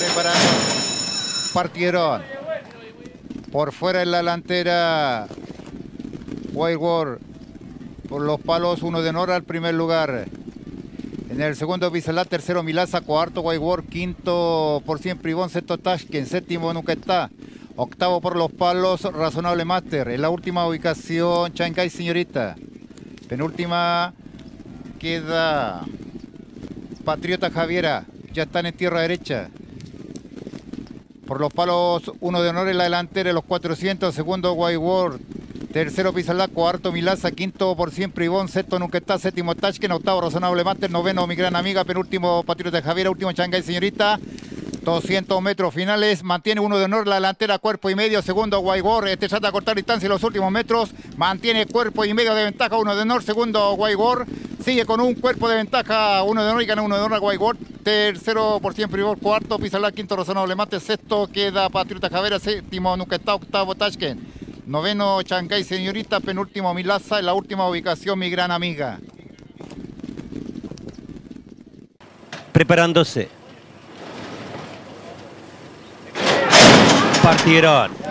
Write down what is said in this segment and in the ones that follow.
Preparando. Partieron. Por fuera en la delantera. Wild War. Por los palos, uno de Nora al primer lugar. En el segundo Bisalá, tercero Milasa, cuarto Wild War, quinto por siempre Ivón, sexto Tashken, séptimo está. octavo por los palos, Razonable Master. En la última ubicación, Chancay Señorita. Penúltima queda Patriota Javiera, ya están en tierra derecha. Por los palos, uno de honor en la delantera, los 400, segundo White World, tercero Pizalá, cuarto Milasa, quinto por siempre Ivón, sexto nunca está, séptimo Tashken, octavo Razonable Master, noveno mi gran amiga, penúltimo Patriota Javiera, último Changay Señorita. 200 metros finales, mantiene uno de honor la delantera, cuerpo y medio, segundo Guaygor, este trata de cortar distancia en los últimos metros, mantiene cuerpo y medio de ventaja, uno de honor, segundo Guaygor, sigue con un cuerpo de ventaja, uno de honor y gana uno de honor a Guaygor, tercero por siempre cuarto Pizalá, quinto Razonable Mate, sexto queda Patriota Javera, séptimo Nunca está, octavo Tashken, noveno Chancay Señorita, penúltimo Milaza, en la última ubicación mi gran amiga. Preparándose. partieron.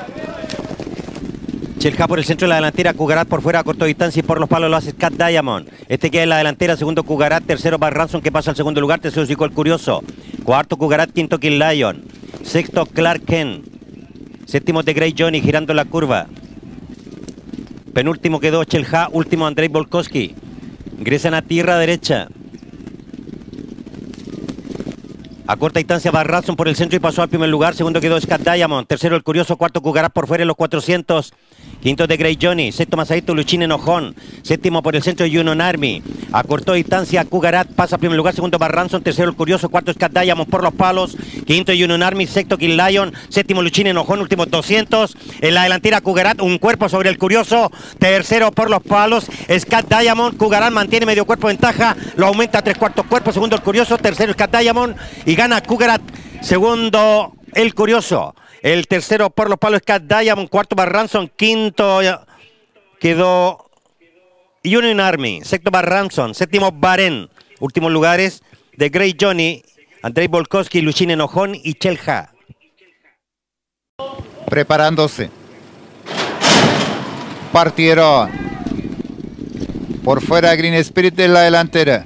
Chelja por el centro de la delantera, Cugarat por fuera a corta distancia y por los palos lo hace Cat Diamond. Este queda en la delantera, segundo Cugarat, tercero Barranson que pasa al segundo lugar, tercero Zico el Curioso. Cuarto Cugarat, quinto Kill Lion. Sexto Clark Kent. Séptimo de Grey Johnny girando la curva. Penúltimo quedó Chelja, último Andrei Volkowski. Ingresan a tierra derecha. A corta distancia Barrazón por el centro y pasó al primer lugar. Segundo quedó Scott Diamond. Tercero el curioso. Cuarto Cugarat por fuera en los 400. Quinto de Grey Johnny. Sexto Masadito Luchín Enojón. Séptimo por el centro Union Army. A corta distancia Cugarat pasa al primer lugar. Segundo Barranson. Tercero el curioso. Cuarto Diamond por los palos. Quinto Union Army. Sexto Kill Lion. Séptimo Luchín Enojón. Último 200. En la delantera Cugarat. Un cuerpo sobre el curioso. Tercero por los palos. Scott Diamond. Cugarat mantiene medio cuerpo ventaja. Lo aumenta a tres cuartos cuerpos. Segundo el curioso. Tercero Scott Diamond. Y gana Cugarat. Segundo, el curioso. El tercero por los palos Cat Diamond. Cuarto Barranson. Quinto quedó Union Army. Sexto Barranson. Séptimo Baren. Últimos lugares de Grey Johnny, Andrei Volkowski, Luchine Enojón y Chelja. Preparándose. Partieron. Por fuera Green Spirit en la delantera.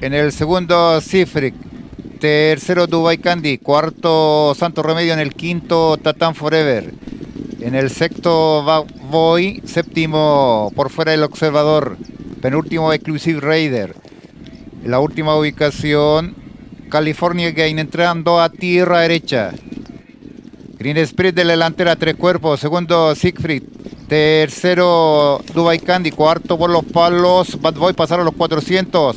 En el segundo Cifric. Tercero Dubai Candy. Cuarto Santo Remedio. En el quinto Tatan Forever. En el sexto Boy. Séptimo por fuera el Observador. Penúltimo Exclusive Raider. La última ubicación California Gain entrando a tierra derecha. Green Spirit de la delantera, tres cuerpos. Segundo Siegfried. Tercero Dubai Candy. Cuarto por los palos. Bad Boy pasaron los 400.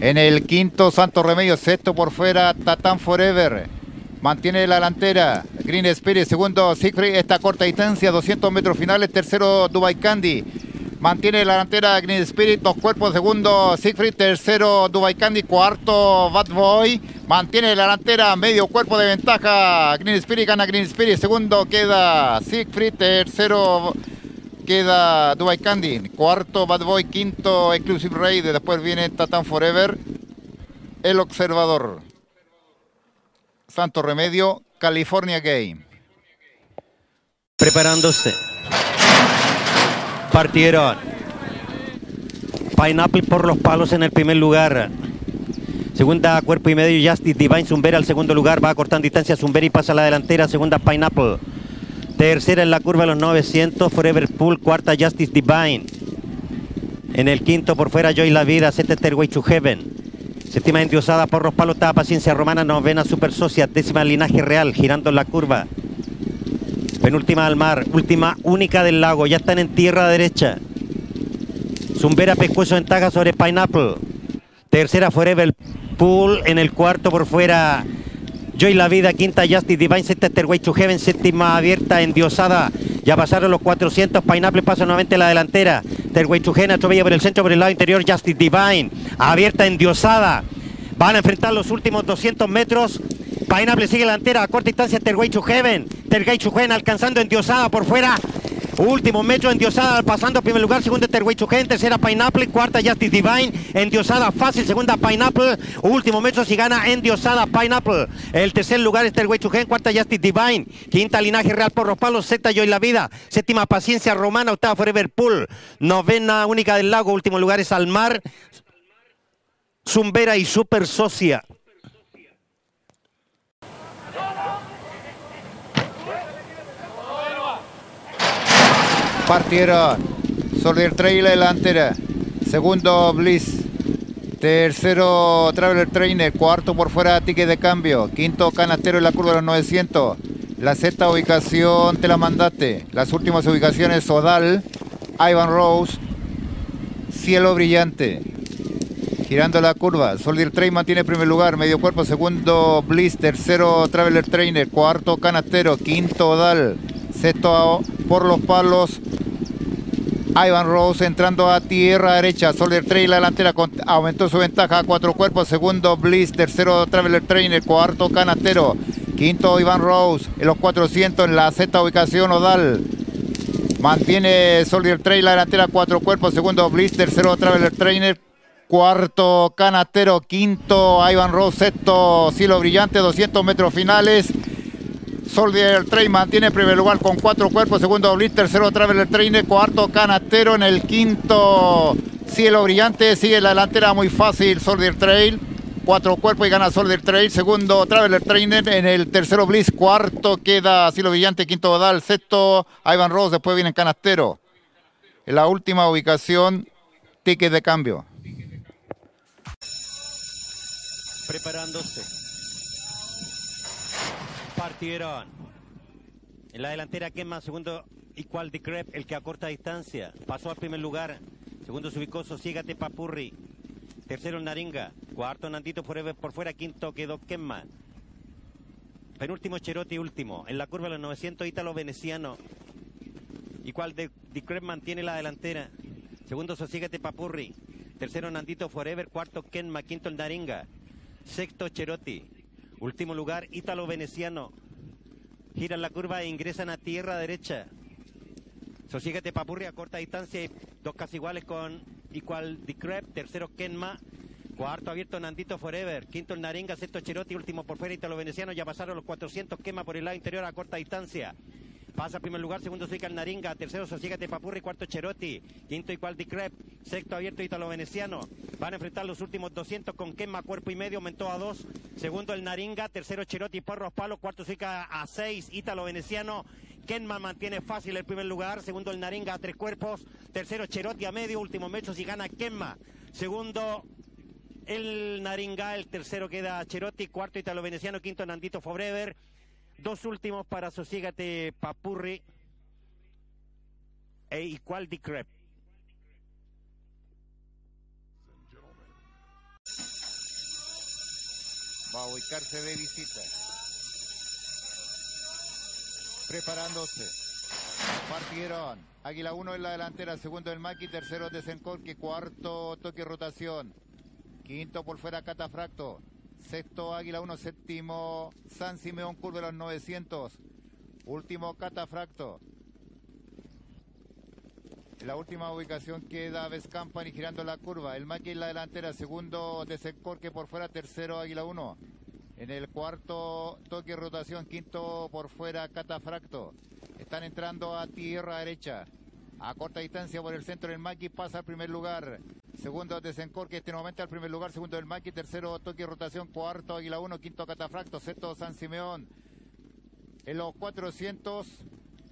En el quinto, Santo Remedio, sexto por fuera, Tatán Forever. Mantiene la delantera, Green Spirit, segundo, Siegfried, esta corta distancia, 200 metros finales, tercero, Dubai Candy. Mantiene la delantera Green Spirit, dos cuerpos, segundo Siegfried, tercero Dubai Candy, cuarto Bad Boy. Mantiene la delantera, medio cuerpo de ventaja, Green Spirit gana Green Spirit, segundo queda Siegfried, tercero queda Dubai Candy, cuarto Bad Boy, quinto Exclusive Raid, después viene Tatan Forever, El Observador, Santo Remedio, California Game. Preparándose. Partieron. Pineapple por los palos en el primer lugar. Segunda, cuerpo y medio, Justice Divine Zumbera al segundo lugar. Va cortando distancia Zumbera y pasa a la delantera. Segunda, Pineapple. Tercera en la curva los 900, Forever Pool. Cuarta, Justice Divine. En el quinto, por fuera, Joy La Vida. Sete, Stairway to Heaven. Séptima endiosada por los palos, está Paciencia Romana. Novena, Super Socia. Décima, Linaje Real, girando en la curva. Penúltima al mar. Última, única del lago. Ya están en tierra derecha. Zumbera, Pescuezo, ventaja sobre Pineapple. Tercera, Forever Pool. En el cuarto, por fuera, Joy La Vida, quinta Justice Divine, sexta Stairway to Heaven, séptima abierta, endiosada. Ya pasaron los 400, Pineapple pasa nuevamente la delantera. Stairway to Heaven, Atrovella por el centro, por el lado interior, Justice Divine, abierta, endiosada. Van a enfrentar los últimos 200 metros. Pineapple sigue la delantera a corta distancia, Stairway to Heaven. Stairway to Heaven alcanzando endiosada por fuera. Último metro endiosada pasando a primer lugar, segundo Terway Chugen, tercera Pineapple, cuarta Justice Divine, endiosada fácil, segunda Pineapple, último metro si gana endiosada Pineapple. El tercer lugar es Terway Chugen, cuarta Justice Divine, quinta Linaje Real por los palos, sexta Joy La Vida, séptima Paciencia Romana, octava Forever Pool, novena Única del Lago, último lugar es Almar, Zumbera y Super Socia. Partieron. Soldier Trail la delantera. Segundo Bliss. Tercero Traveler Trainer. Cuarto por fuera ticket de cambio. Quinto Canastero en la curva de los 900. La sexta ubicación te la mandaste. Las últimas ubicaciones Odal, Ivan Rose, Cielo Brillante. Girando la curva. Soldier Train mantiene primer lugar. Medio cuerpo. Segundo Bliss. Tercero Traveler Trainer. Cuarto Canastero. Quinto Odal. Sexto por los palos. Ivan Rose entrando a tierra derecha. Soldier Trail la delantera aumentó su ventaja a cuatro cuerpos. Segundo Bliss. Tercero Traveler Trainer. Cuarto Canastero. Quinto Ivan Rose. En los 400 en la sexta ubicación Odal. Mantiene Soldier Trail la delantera cuatro cuerpos. Segundo Bliss. Tercero Traveler Trainer. Cuarto Canastero. Quinto Ivan Rose. Sexto Cielo Brillante. 200 metros finales. Soldier Train mantiene primer lugar con cuatro cuerpos, segundo Blitz, tercero Traveler Trainer, cuarto Canastero en el quinto Cielo Brillante, sigue la delantera muy fácil Soldier Trail, cuatro cuerpos y gana Soldier Trail, segundo Traveler Trainer en el tercero Bliss, cuarto queda Cielo Brillante, quinto Badal, sexto Ivan Rose, después viene Canastero. En la última ubicación, ticket de cambio. Preparándose partieron. En la delantera quema, segundo Igual de Crep, el que a corta distancia. Pasó al primer lugar. Segundo se ubicó Sosígate Papurri. Tercero Naringa. Cuarto Nandito Forever por fuera. Quinto quedó Quema. Penúltimo Cherotti último. En la curva de los 900 Ítalo Veneciano. Igual de, de mantiene la delantera. Segundo Sosígate Papurri. Tercero Nandito Forever. Cuarto Kenma. Quinto el Naringa. Sexto Cherotti. Último lugar, Ítalo Veneciano. Giran la curva e ingresan a tierra derecha. Sosíguete Papurri a corta distancia dos casi iguales con Igual Crep. Tercero Kenma. Cuarto abierto Nandito Forever. Quinto el Naringa. Sexto Cherotti. Último por fuera Ítalo Veneciano. Ya pasaron los 400. Quema por el lado interior a corta distancia. Pasa primer lugar, segundo Suica el Naringa, tercero Sosígate Papurri, cuarto Cherotti, quinto Igual Crep, sexto abierto Ítalo Veneciano. Van a enfrentar los últimos 200 con Quema, cuerpo y medio, aumentó a dos. Segundo el Naringa, tercero Cherotti, Porros Palos, cuarto Suica a seis, Ítalo Veneciano. Kenma mantiene fácil el primer lugar, segundo el Naringa a tres cuerpos, tercero Cherotti a medio, último metro si gana Kenma. Segundo el Naringa, el tercero queda Cherotti, cuarto Ítalo Veneciano, quinto Nandito Forever. Dos últimos para Sosiégate Papurri e Igual Crep. Va a ubicarse de visita. Preparándose. Partieron. Águila 1 en la delantera, segundo el Maki, tercero Desencorque, cuarto toque rotación. Quinto por fuera Catafracto. Sexto Águila 1, séptimo San Simeón Curva de los 900. Último Catafracto. La última ubicación queda Vescampani girando la curva. El Maki en la delantera, segundo Desencorque por fuera, tercero Águila 1. En el cuarto toque rotación, quinto por fuera Catafracto. Están entrando a tierra derecha. A corta distancia por el centro el Maki pasa al primer lugar. Segundo Desencorque, este momento al primer lugar. Segundo el Maki, tercero toque rotación, cuarto Águila 1, quinto Catafracto, sexto San Simeón. En los 400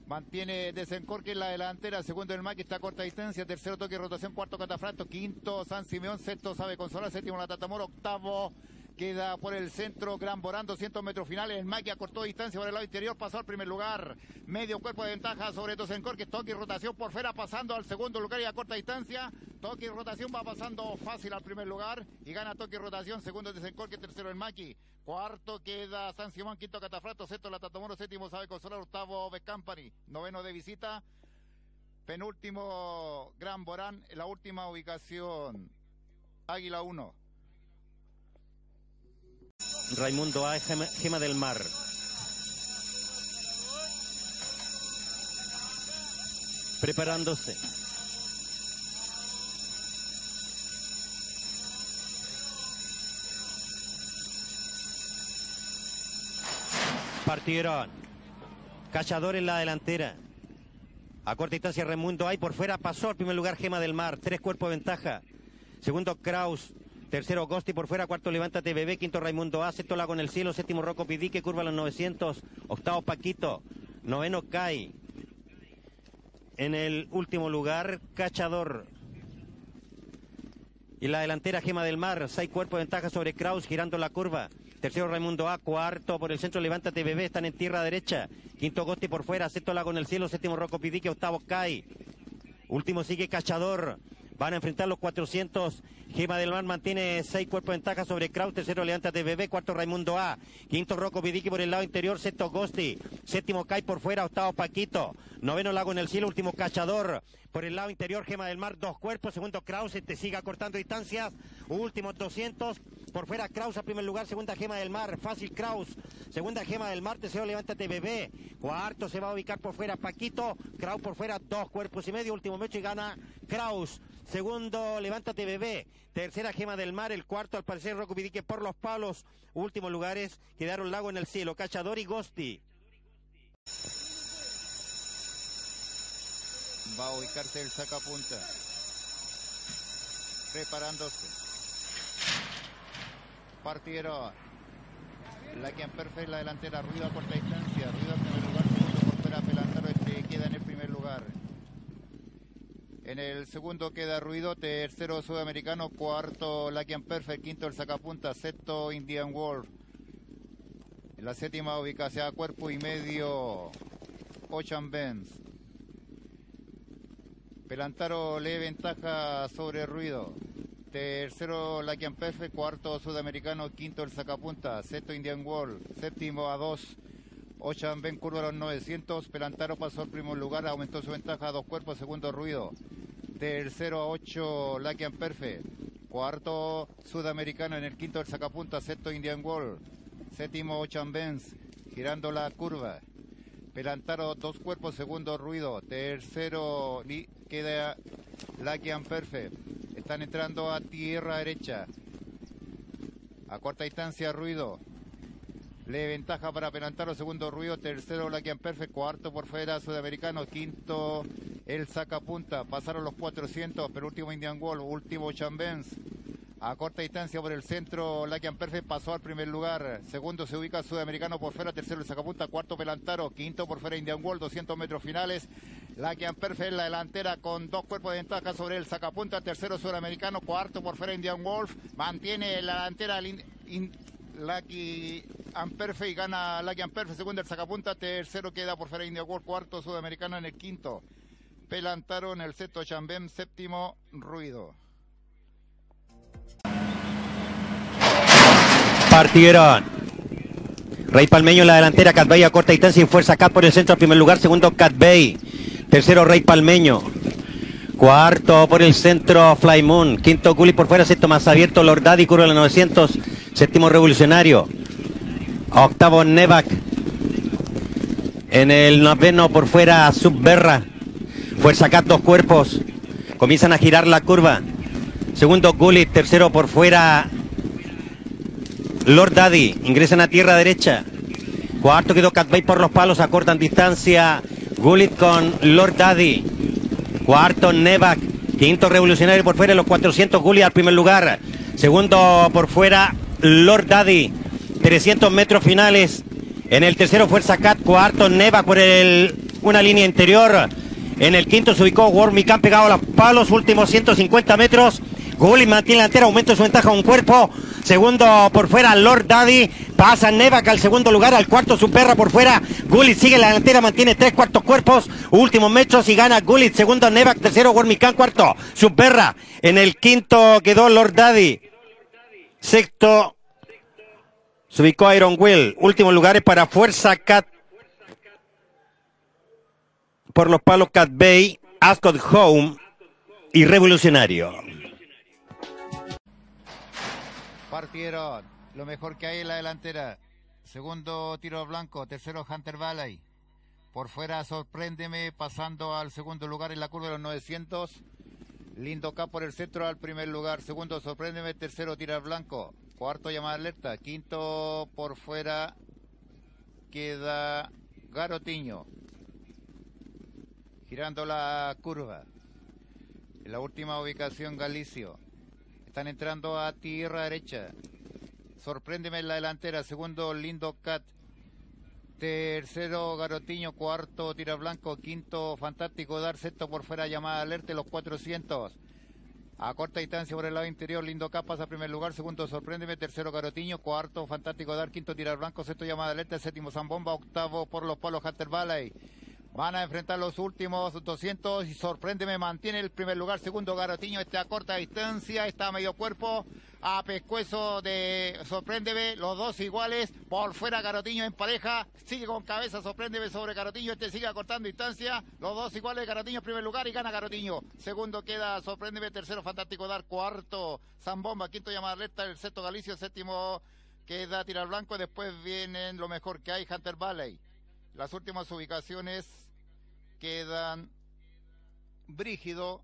mantiene Desencorque en la delantera. Segundo el Maki está a corta distancia. Tercero toque rotación, cuarto Catafracto, quinto San Simeón, sexto Sabe Consolar, séptimo La Tatamor, octavo Queda por el centro Gran Borán, 200 metros finales. El Maki acortó distancia por el lado interior, pasó al primer lugar. Medio cuerpo de ventaja sobre Dosencor, que toque y rotación por fuera, pasando al segundo lugar y a corta distancia. Toque y rotación va pasando fácil al primer lugar y gana toque y rotación. Segundo Desencor, que tercero el Maki. Cuarto queda San Simón, quinto Catafrato, sexto La Tatamoro, séptimo Sabe Consolar, octavo Company, noveno de visita. Penúltimo Gran Borán, la última ubicación. Águila 1. Raimundo A, Gema, del Mar. Preparándose. Partieron. Cachador en la delantera. A corta distancia Raimundo hay por fuera pasó primer lugar Gema del Mar, tres cuerpos de ventaja. Segundo Kraus, tercero Gosti por fuera, cuarto Levántate Bebé, quinto Raimundo A, sexto Lago en el cielo, séptimo Rocco Pidique, curva a los 900, octavo Paquito, noveno Kai. En el último lugar, Cachador. Y la delantera Gema del Mar, seis cuerpos de ventaja sobre Kraus girando la curva. Tercero Raimundo A, cuarto por el centro Levántate Bebé, están en tierra derecha. Quinto Gosti por fuera, sexto Lago en el cielo, séptimo Rocco Pidique, octavo Kai. Último sigue Cachador. Van a enfrentar los 400. Gema del Mar mantiene seis cuerpos de ventaja sobre Kraus. Tercero Levántate Bebé. Cuarto Raimundo A. Quinto Rocco Pidique por el lado interior. Sexto Gosti. Séptimo Kai por fuera. Octavo Paquito. Noveno Lago en el cielo. Último Cachador. Por el lado interior Gema del Mar. Dos cuerpos. Segundo Kraus. Te siga cortando distancias. Últimos 200. Por fuera Kraus a primer lugar. Segunda Gema del Mar. Fácil Kraus. Segunda Gema del Mar. Tercero Levántate Bebé. Cuarto se va a ubicar por fuera Paquito. Kraus por fuera. Dos cuerpos y medio. Último mecho y gana Kraus. Segundo, Levántate Bebé. Tercera, Gema del Mar. El cuarto, al parecer, Rocco Pidique por los palos. Últimos lugares, quedaron Lago en el cielo. Cachador y Gosti. Va a ubicarse el sacapunta. Preparándose. Partieron. La que perfecta la delantera. Ruido a corta distancia. Ruido en primer lugar. Segundo por fuera. Pelantaro este queda en el primer lugar. En el segundo queda Ruido, tercero Sudamericano, cuarto Lakian Perfect, quinto el Sacapunta, sexto Indian Wolf. En la séptima ubicación a cuerpo y medio Ocean Benz. Pelantaro lee ventaja sobre Ruido. Tercero Lakian Perfect, cuarto Sudamericano, quinto el Sacapunta, sexto Indian Wolf, séptimo a dos Ocean Ben curva los 900. Pelantaro pasó al primer lugar, aumentó su ventaja a dos cuerpos, segundo ruido. Tercero a 8 Lakian Perfect. Cuarto Sudamericano en el quinto el sacapunta, sexto Indian Wall. Séptimo Ocean Benz, girando la curva. Pelantaro dos cuerpos, segundo ruido. Tercero queda Lakian Perfect. Están entrando a tierra derecha. A corta distancia ruido. Le ventaja para Pelantaro, segundo ruido, tercero Lakian Perfect, cuarto por fuera Sudamericano, quinto el sacapunta, pasaron los 400, pero último Indian Wall, último Chambens. A corta distancia por el centro, Lakian Perfect pasó al primer lugar. Segundo se ubica Sudamericano por fuera, tercero el sacapunta, cuarto Pelantaro, quinto por fuera Indian Wall, 200 metros finales. Lakian Perfect en la delantera con dos cuerpos de ventaja sobre el sacapunta, tercero Sudamericano, cuarto por fuera Indian Wolf, mantiene la delantera Lucky Amperfe y gana Lucky Amperfe, segundo el sacapunta, tercero queda por fuera India World, cuarto Sudamericano en el quinto. Pelantaro en el sexto Chambem, séptimo Ruido. Partieron. Rey Palmeño en la delantera, Cat Bay a corta distancia y fuerza Cat por el centro primer lugar, segundo Cat Bay, tercero Rey Palmeño. Cuarto por el centro Fly Moon, quinto Gulli por fuera, sexto más abierto Lord Daddy, curva a 900, séptimo Revolucionario, octavo Nevac, en el noveno por fuera Subberra, Fuerza Cat dos cuerpos, comienzan a girar la curva, segundo Gulli, tercero por fuera Lord Daddy, ingresan a tierra derecha, cuarto quedó Cat Bay por los palos, acortan distancia. Gullit con Lord Daddy, cuarto Nevac, quinto Revolucionario por fuera, los 400 Gullit al primer lugar, segundo por fuera Lord Daddy, 300 metros finales. En el tercero Fuerza Cat, cuarto Neva por el, una línea interior. En el quinto se ubicó Wormican pegado a los palos, últimos 150 metros. Gulli mantiene la delantera, aumenta su ventaja un cuerpo. Segundo por fuera, Lord Daddy. Pasa Nevac al segundo lugar, al cuarto Superra por fuera. Gullit sigue la delantera, mantiene tres cuartos cuerpos. Últimos metros y gana Gullit. Segundo Nevac, tercero Wormican, cuarto Superra. En el quinto quedó Lord Daddy. Sexto se ubicó Iron Will. Últimos lugares para Fuerza Cat. Por los palos Cat Bay, Ascot Home y Revolucionario. Partieron. Lo mejor que hay en la delantera. Segundo tiro blanco. Tercero Hunter Valley. Por fuera, sorpréndeme, pasando al segundo lugar en la curva de los 900. Lindo K por el centro al primer lugar. Segundo, sorpréndeme. Tercero, tirar blanco. Cuarto, llamada alerta. Quinto, por fuera, queda Garotiño. Girando la curva. En la última ubicación, Galicio. Están entrando a tierra derecha. Sorpréndeme en la delantera. Segundo, Lindo Cat. Tercero, Garotiño. Cuarto, Tira Blanco. Quinto, Fantástico Dar. Sexto, por fuera, llamada alerta, los 400. A corta distancia por el lado interior, Lindo Cat pasa a primer lugar. Segundo, Sorpréndeme. Tercero, Garotiño. Cuarto, Fantástico Dar. Quinto, Tirar Blanco. Sexto, llamada alerta. Séptimo, Zambomba. Octavo, por los polos, Hunter Valley. Van a enfrentar los últimos 200 y sorpréndeme, mantiene el primer lugar. Segundo, Garotiño está a corta distancia, está a medio cuerpo. A pescuezo de sorpréndeme, los dos iguales. Por fuera, Garotiño en pareja. Sigue con cabeza, sorpréndeme sobre Garotiño. Este sigue acortando distancia. Los dos iguales, Garotiño en primer lugar y gana Garotiño. Segundo queda sorpréndeme, tercero, Fantástico Dar. Cuarto, Zambomba. Quinto, llamada recta. El sexto, Galicio. Séptimo, queda Tirar Blanco. Después vienen lo mejor que hay, Hunter Valley. Las últimas ubicaciones quedan Brígido,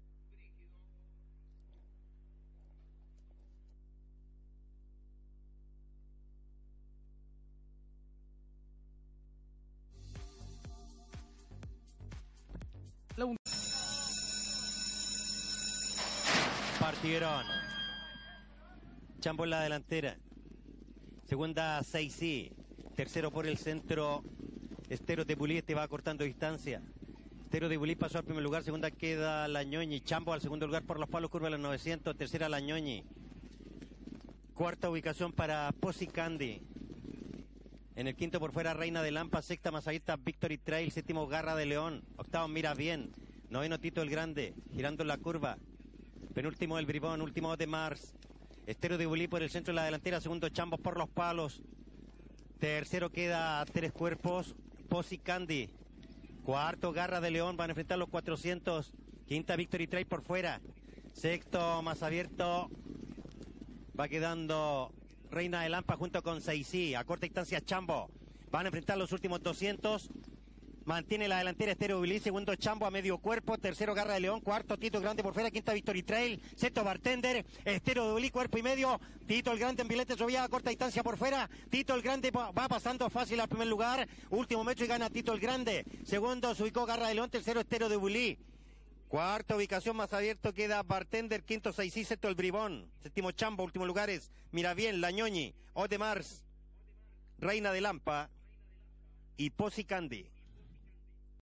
Partieron. Chambo en la delantera. Segunda 6 Tercero por el centro. Estero de Pulí este va cortando distancia. Estero de Bulí pasó al primer lugar, segunda queda Lañoñi. Chambo al segundo lugar por los palos curva de los 900, tercera Lañoñi. Cuarta ubicación para Posi Candy. En el quinto por fuera Reina de Lampa, sexta Masavista Victory Trail, séptimo Garra de León, octavo Mira Bien, noveno Tito el Grande, girando la curva. Penúltimo El Bribón, último de Mars. Estero de Bulí por el centro de la delantera, segundo Chambos por los palos. Tercero queda Tres Cuerpos, Posi Candy. Cuarto, Garra de León, van a enfrentar los 400. Quinta, Victory Trail por fuera. Sexto, más abierto. Va quedando Reina de Lampa junto con Seisí. A corta distancia, Chambo. Van a enfrentar los últimos 200. Mantiene la delantera Estero Billy, segundo Chambo a medio cuerpo, tercero Garra de León, cuarto Tito Grande por fuera, quinta Victory Trail, sexto Bartender, Estero Billy, cuerpo y medio, Tito el Grande en Vilete Subía a corta distancia por fuera, Tito el Grande va pasando fácil al primer lugar, último metro y gana Tito el Grande, segundo se ubicó Garra de León, tercero Estero de Bulí. Cuarta ubicación más abierto queda Bartender, quinto seis y sexto el Bribón, séptimo Chambo, último lugares, Mira bien, Lañoñi, Odemars, Reina de Lampa y Posi Candy.